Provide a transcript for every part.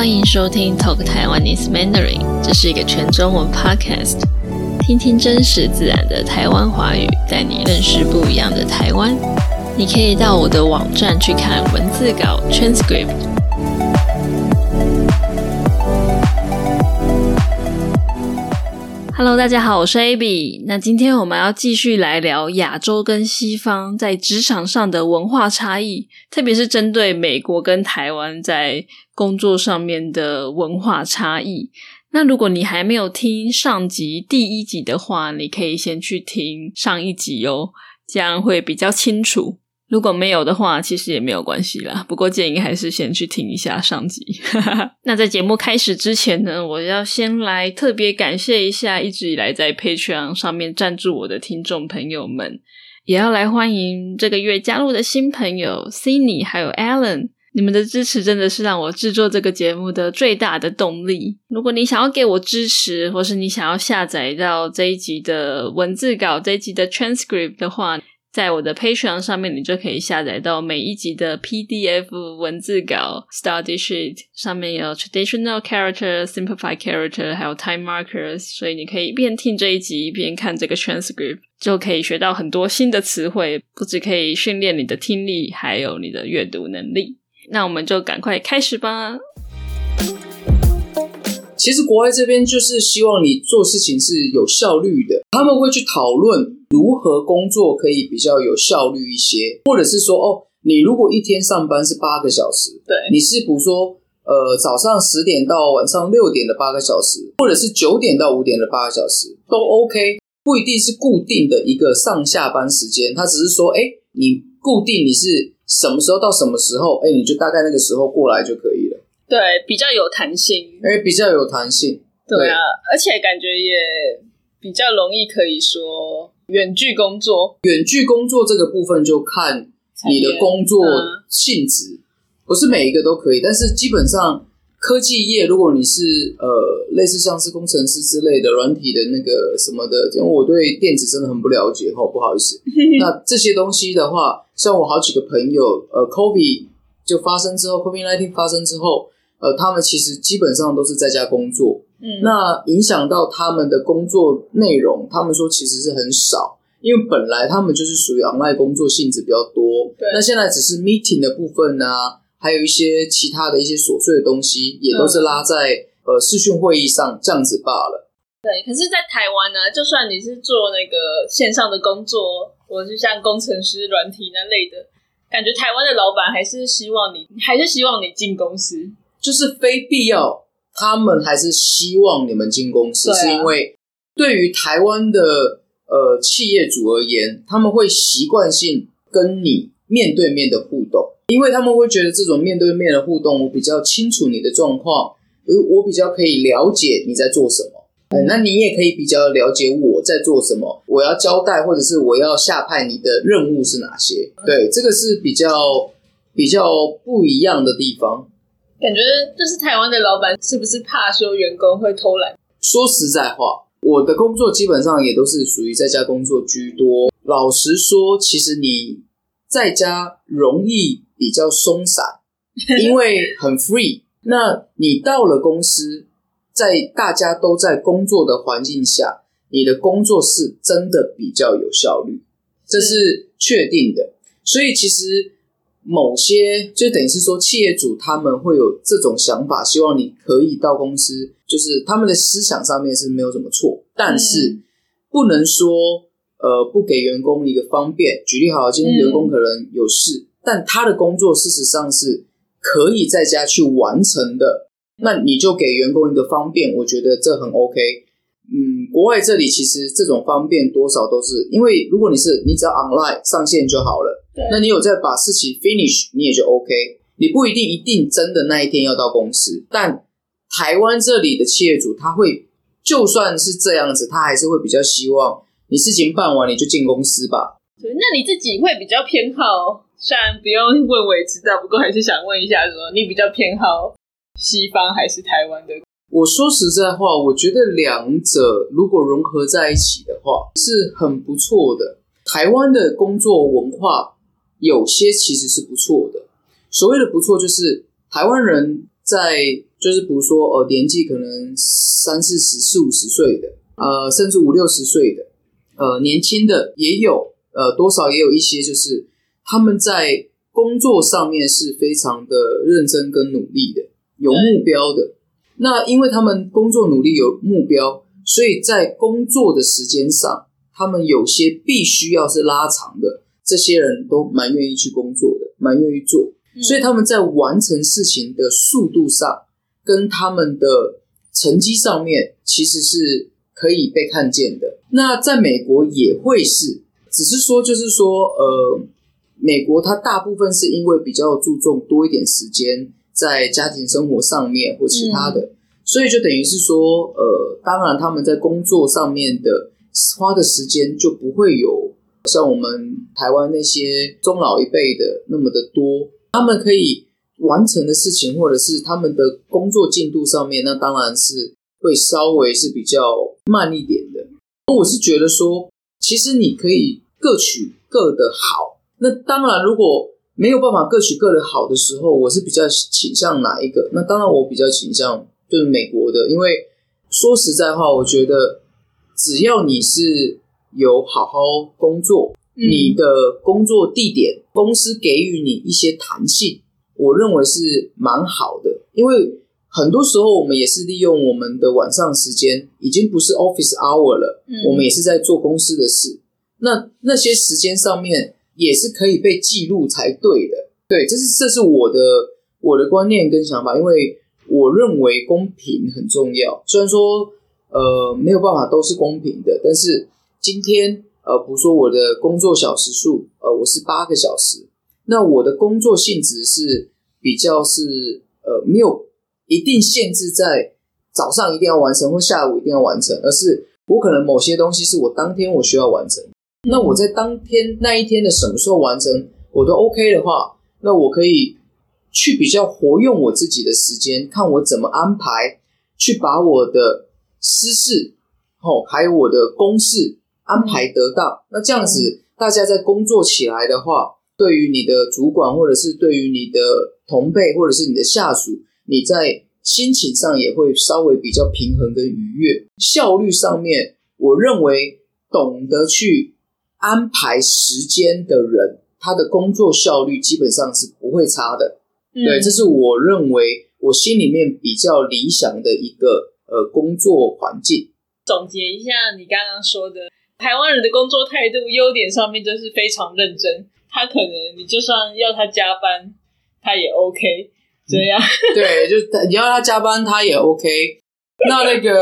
欢迎收听 Talk Taiwanese Mandarin，这是一个全中文 podcast，听听真实自然的台湾华语，带你认识不一样的台湾。你可以到我的网站去看文字稿 transcript。Hello，大家好，我是 Abby。那今天我们要继续来聊亚洲跟西方在职场上的文化差异，特别是针对美国跟台湾在工作上面的文化差异。那如果你还没有听上集第一集的话，你可以先去听上一集哦，这样会比较清楚。如果没有的话，其实也没有关系啦。不过建议还是先去听一下上集。那在节目开始之前呢，我要先来特别感谢一下一直以来在 Patreon 上面赞助我的听众朋友们，也要来欢迎这个月加入的新朋友 Cindy 还有 Alan。你们的支持真的是让我制作这个节目的最大的动力。如果你想要给我支持，或是你想要下载到这一集的文字稿、这一集的 transcript 的话，在我的 Patreon 上面，你就可以下载到每一集的 PDF 文字稿 Study Sheet，上面有 Traditional Character、Simplified Character，还有 Time Markers，所以你可以一边听这一集，一边看这个 Transcript，就可以学到很多新的词汇，不只可以训练你的听力，还有你的阅读能力。那我们就赶快开始吧。其实国外这边就是希望你做事情是有效率的，他们会去讨论如何工作可以比较有效率一些，或者是说，哦，你如果一天上班是八个小时，对，你是比如说，呃，早上十点到晚上六点的八个小时，或者是九点到五点的八个小时都 OK，不一定是固定的一个上下班时间，他只是说，哎，你固定你是什么时候到什么时候，哎，你就大概那个时候过来就可以了。对，比较有弹性，哎，比较有弹性。对啊，而且感觉也比较容易，可以说远距工作。远距工作这个部分就看你的工作性质，不是每一个都可以。但是基本上科技业，如果你是呃类似像是工程师之类的软体的那个什么的，因为我对电子真的很不了解，哈，不好意思。那这些东西的话，像我好几个朋友，呃，COVID 就发生之后，COVID nineteen 发生之后。呃，他们其实基本上都是在家工作，嗯，那影响到他们的工作内容，他们说其实是很少，因为本来他们就是属于 online 工作性质比较多，对，那现在只是 meeting 的部分呢，还有一些其他的一些琐碎的东西，也都是拉在呃视讯会议上这样子罢了。对，可是，在台湾呢，就算你是做那个线上的工作，或是像工程师、软体那类的，感觉台湾的老板还是希望你，还是希望你进公司。就是非必要，他们还是希望你们进公司，是因为对于台湾的呃企业主而言，他们会习惯性跟你面对面的互动，因为他们会觉得这种面对面的互动，我比较清楚你的状况，而我比较可以了解你在做什么，哎，那你也可以比较了解我在做什么，我要交代或者是我要下派你的任务是哪些，对，这个是比较比较不一样的地方。感觉就是台湾的老板是不是怕说员工会偷懒？说实在话，我的工作基本上也都是属于在家工作居多。老实说，其实你在家容易比较松散，因为很 free。那你到了公司，在大家都在工作的环境下，你的工作是真的比较有效率，这是确定的。所以其实。某些就等于是说，企业主他们会有这种想法，希望你可以到公司，就是他们的思想上面是没有什么错，但是不能说呃不给员工一个方便。举例好，今天员工可能有事，但他的工作事实上是可以在家去完成的，那你就给员工一个方便，我觉得这很 OK。嗯，国外这里其实这种方便多少都是因为，如果你是你只要 online 上线就好了。那你有在把事情 finish，你也就 OK。你不一定一定真的那一天要到公司，但台湾这里的企业主他会，就算是这样子，他还是会比较希望你事情办完你就进公司吧。对，那你自己会比较偏好，虽然不用问我也知道，不过还是想问一下，说你比较偏好西方还是台湾的？我说实在话，我觉得两者如果融合在一起的话，是很不错的。台湾的工作文化。有些其实是不错的，所谓的不错，就是台湾人在就是比如说呃年纪可能三四十、四五十岁的，呃甚至五六十岁的，呃年轻的也有，呃多少也有一些就是他们在工作上面是非常的认真跟努力的，有目标的。那因为他们工作努力有目标，所以在工作的时间上，他们有些必须要是拉长的。这些人都蛮愿意去工作的，蛮愿意做，所以他们在完成事情的速度上，跟他们的成绩上面，其实是可以被看见的。那在美国也会是，只是说就是说，呃，美国它大部分是因为比较注重多一点时间在家庭生活上面或其他的，所以就等于是说，呃，当然他们在工作上面的花的时间就不会有。像我们台湾那些中老一辈的那么的多，他们可以完成的事情，或者是他们的工作进度上面，那当然是会稍微是比较慢一点的。我是觉得说，其实你可以各取各的好。那当然，如果没有办法各取各的好的时候，我是比较倾向哪一个？那当然，我比较倾向就是美国的，因为说实在话，我觉得只要你是。有好好工作，你的工作地点，公司给予你一些弹性，我认为是蛮好的。因为很多时候我们也是利用我们的晚上时间，已经不是 office hour 了，我们也是在做公司的事。那那些时间上面也是可以被记录才对的。对，这是这是我的我的观念跟想法，因为我认为公平很重要。虽然说呃没有办法都是公平的，但是。今天，呃，比如说我的工作小时数，呃，我是八个小时。那我的工作性质是比较是，呃，没有一定限制在早上一定要完成或下午一定要完成，而是我可能某些东西是我当天我需要完成。那我在当天那一天的什么时候完成，我都 OK 的话，那我可以去比较活用我自己的时间，看我怎么安排，去把我的私事，哦，还有我的公事。安排得当，那这样子大家在工作起来的话，对于你的主管或者是对于你的同辈或者是你的下属，你在心情上也会稍微比较平衡跟愉悦。效率上面，我认为懂得去安排时间的人，他的工作效率基本上是不会差的。对，这是我认为我心里面比较理想的一个呃工作环境。总结一下你刚刚说的。台湾人的工作态度优点上面就是非常认真，他可能你就算要他加班，他也 OK 这样。对，就你要他加班，他也 OK。那那个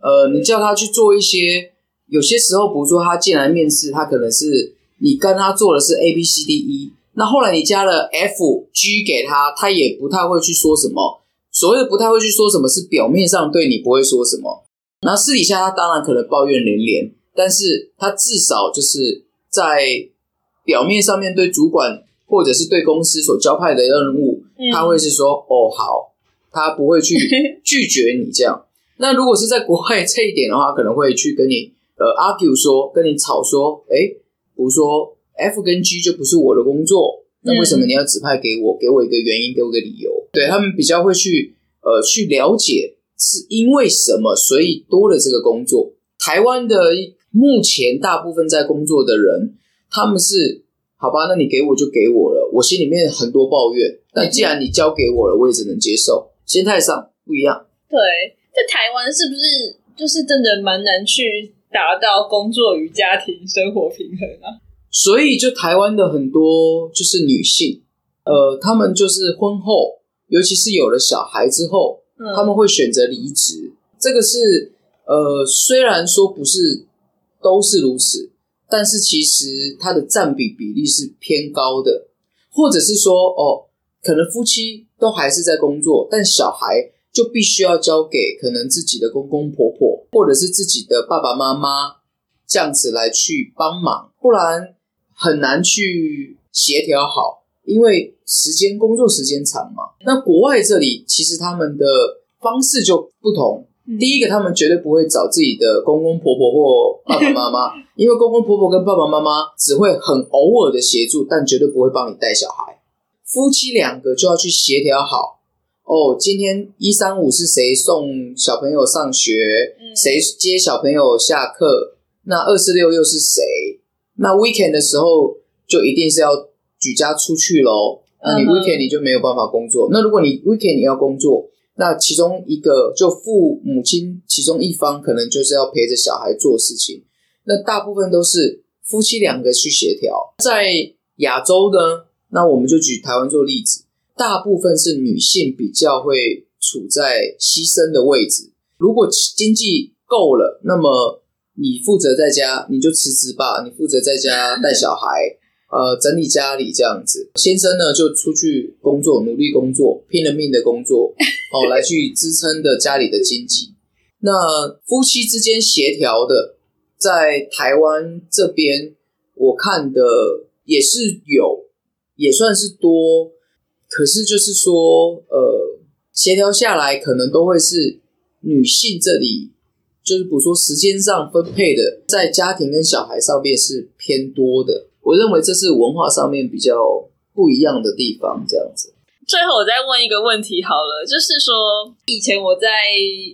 呃，你叫他去做一些，有些时候，比如说他进来面试，他可能是你跟他做的是 A B C D E，那后来你加了 F G 给他，他也不太会去说什么。所谓的不太会去说什么，是表面上对你不会说什么，然后私底下他当然可能抱怨连连。但是他至少就是在表面上面对主管或者是对公司所交派的任务，他会是说哦好，他不会去拒绝你这样。那如果是在国外这一点的话，可能会去跟你呃 argue 说，跟你吵说，哎，比如说 F 跟 G 就不是我的工作，那为什么你要指派给我？给我一个原因，给我个理由。对他们比较会去呃去了解是因为什么，所以多了这个工作。台湾的。目前大部分在工作的人，他们是好吧？那你给我就给我了，我心里面很多抱怨。但既然你交给我了，我也只能接受。心态上不一样。对，在台湾是不是就是真的蛮难去达到工作与家庭生活平衡啊？所以就台湾的很多就是女性，呃，她们就是婚后，尤其是有了小孩之后，他们会选择离职。这个是呃，虽然说不是。都是如此，但是其实它的占比比例是偏高的，或者是说，哦，可能夫妻都还是在工作，但小孩就必须要交给可能自己的公公婆婆，或者是自己的爸爸妈妈这样子来去帮忙，不然很难去协调好，因为时间工作时间长嘛。那国外这里其实他们的方式就不同。第一个，他们绝对不会找自己的公公婆婆或爸爸妈妈，因为公公婆婆跟爸爸妈妈只会很偶尔的协助，但绝对不会帮你带小孩。夫妻两个就要去协调好哦，今天一三五是谁送小朋友上学，谁接小朋友下课？那二四六又是谁？那 weekend 的时候就一定是要举家出去喽。那你 weekend 你就没有办法工作。那如果你 weekend 你要工作，那其中一个就父母亲其中一方可能就是要陪着小孩做事情。那大部分都是夫妻两个去协调。在亚洲呢，那我们就举台湾做例子。大部分是女性比较会处在牺牲的位置。如果经济够了，那么你负责在家，你就辞职吧。你负责在家带小孩，呃，整理家里这样子。先生呢，就出去工作，努力工作，拼了命的工作，哦，来去支撑的家里的经济。那夫妻之间协调的，在台湾这边，我看的也是有，也算是多。可是就是说，呃，协调下来可能都会是女性这里，就是比如说时间上分配的，在家庭跟小孩上面是偏多的。我认为这是文化上面比较不一样的地方，这样子。最后我再问一个问题好了，就是说以前我在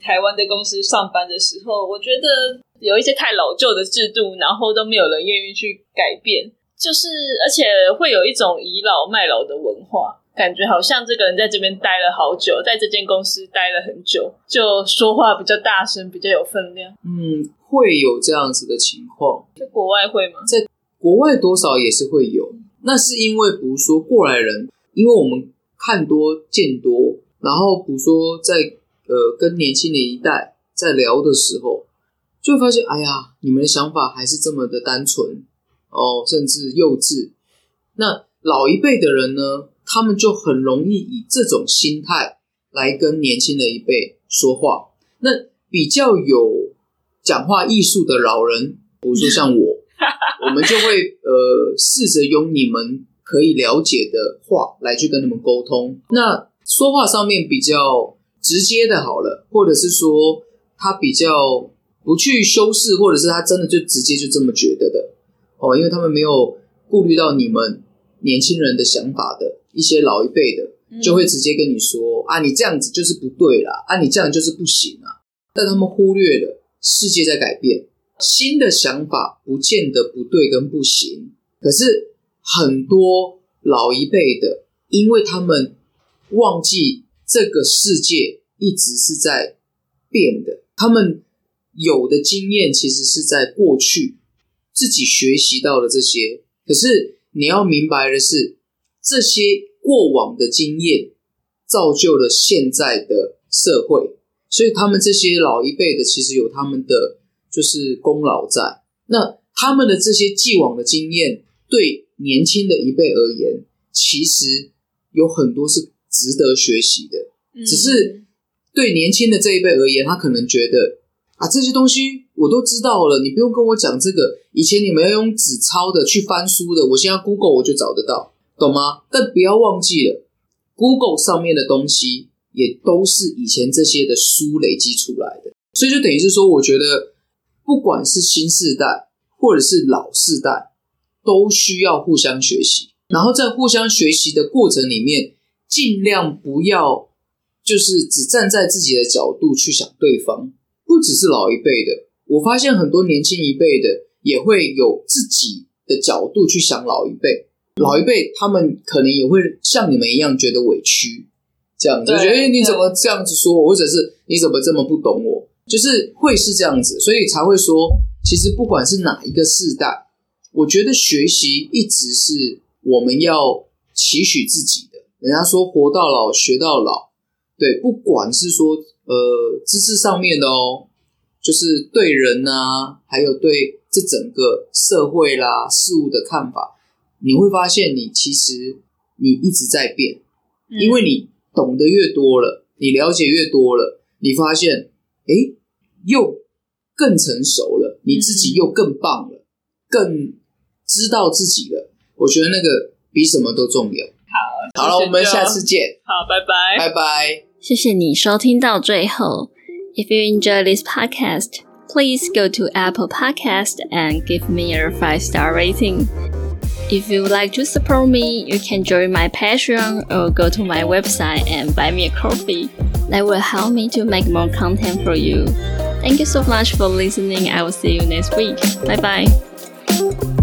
台湾的公司上班的时候，我觉得有一些太老旧的制度，然后都没有人愿意去改变，就是而且会有一种倚老卖老的文化。感觉好像这个人在这边待了好久，在这间公司待了很久，就说话比较大声，比较有分量。嗯，会有这样子的情况，在国外会吗？在国外多少也是会有。那是因为，比如说过来人，因为我们看多见多，然后比如说在呃跟年轻的一代在聊的时候，就会发现，哎呀，你们的想法还是这么的单纯哦，甚至幼稚。那老一辈的人呢？他们就很容易以这种心态来跟年轻的一辈说话。那比较有讲话艺术的老人，比如说像我，我们就会呃试着用你们可以了解的话来去跟他们沟通。那说话上面比较直接的，好了，或者是说他比较不去修饰，或者是他真的就直接就这么觉得的哦，因为他们没有顾虑到你们年轻人的想法的。一些老一辈的就会直接跟你说啊，你这样子就是不对啦，啊，你这样就是不行啊。但他们忽略了世界在改变，新的想法不见得不对跟不行。可是很多老一辈的，因为他们忘记这个世界一直是在变的，他们有的经验其实是在过去自己学习到的这些。可是你要明白的是。这些过往的经验造就了现在的社会，所以他们这些老一辈的其实有他们的就是功劳在。那他们的这些既往的经验，对年轻的一辈而言，其实有很多是值得学习的。只是对年轻的这一辈而言，他可能觉得啊，这些东西我都知道了，你不用跟我讲这个。以前你们要用纸抄的去翻书的，我现在 Google 我就找得到。懂吗？但不要忘记了，Google 上面的东西也都是以前这些的书累积出来的，所以就等于是说，我觉得不管是新世代或者是老世代，都需要互相学习。然后在互相学习的过程里面，尽量不要就是只站在自己的角度去想对方。不只是老一辈的，我发现很多年轻一辈的也会有自己的角度去想老一辈。老一辈他们可能也会像你们一样觉得委屈，这样子觉得你怎么这样子说我，或者是你怎么这么不懂我，就是会是这样子，所以才会说，其实不管是哪一个世代，我觉得学习一直是我们要期许自己的。人家说活到老学到老，对，不管是说呃知识上面的哦，就是对人呐，还有对这整个社会啦事物的看法。你会发现，你其实你一直在变，因为你懂得越多了，你了解越多了，你发现，哎，又更成熟了，你自己又更棒了，更知道自己了。我觉得那个比什么都重要。好，好了，我们下次见。好，拜拜，拜拜。谢谢你收听到最后。If you enjoy this podcast, please go to Apple Podcast and give me a five star rating. If you would like to support me, you can join my Patreon or go to my website and buy me a coffee. That will help me to make more content for you. Thank you so much for listening. I will see you next week. Bye bye.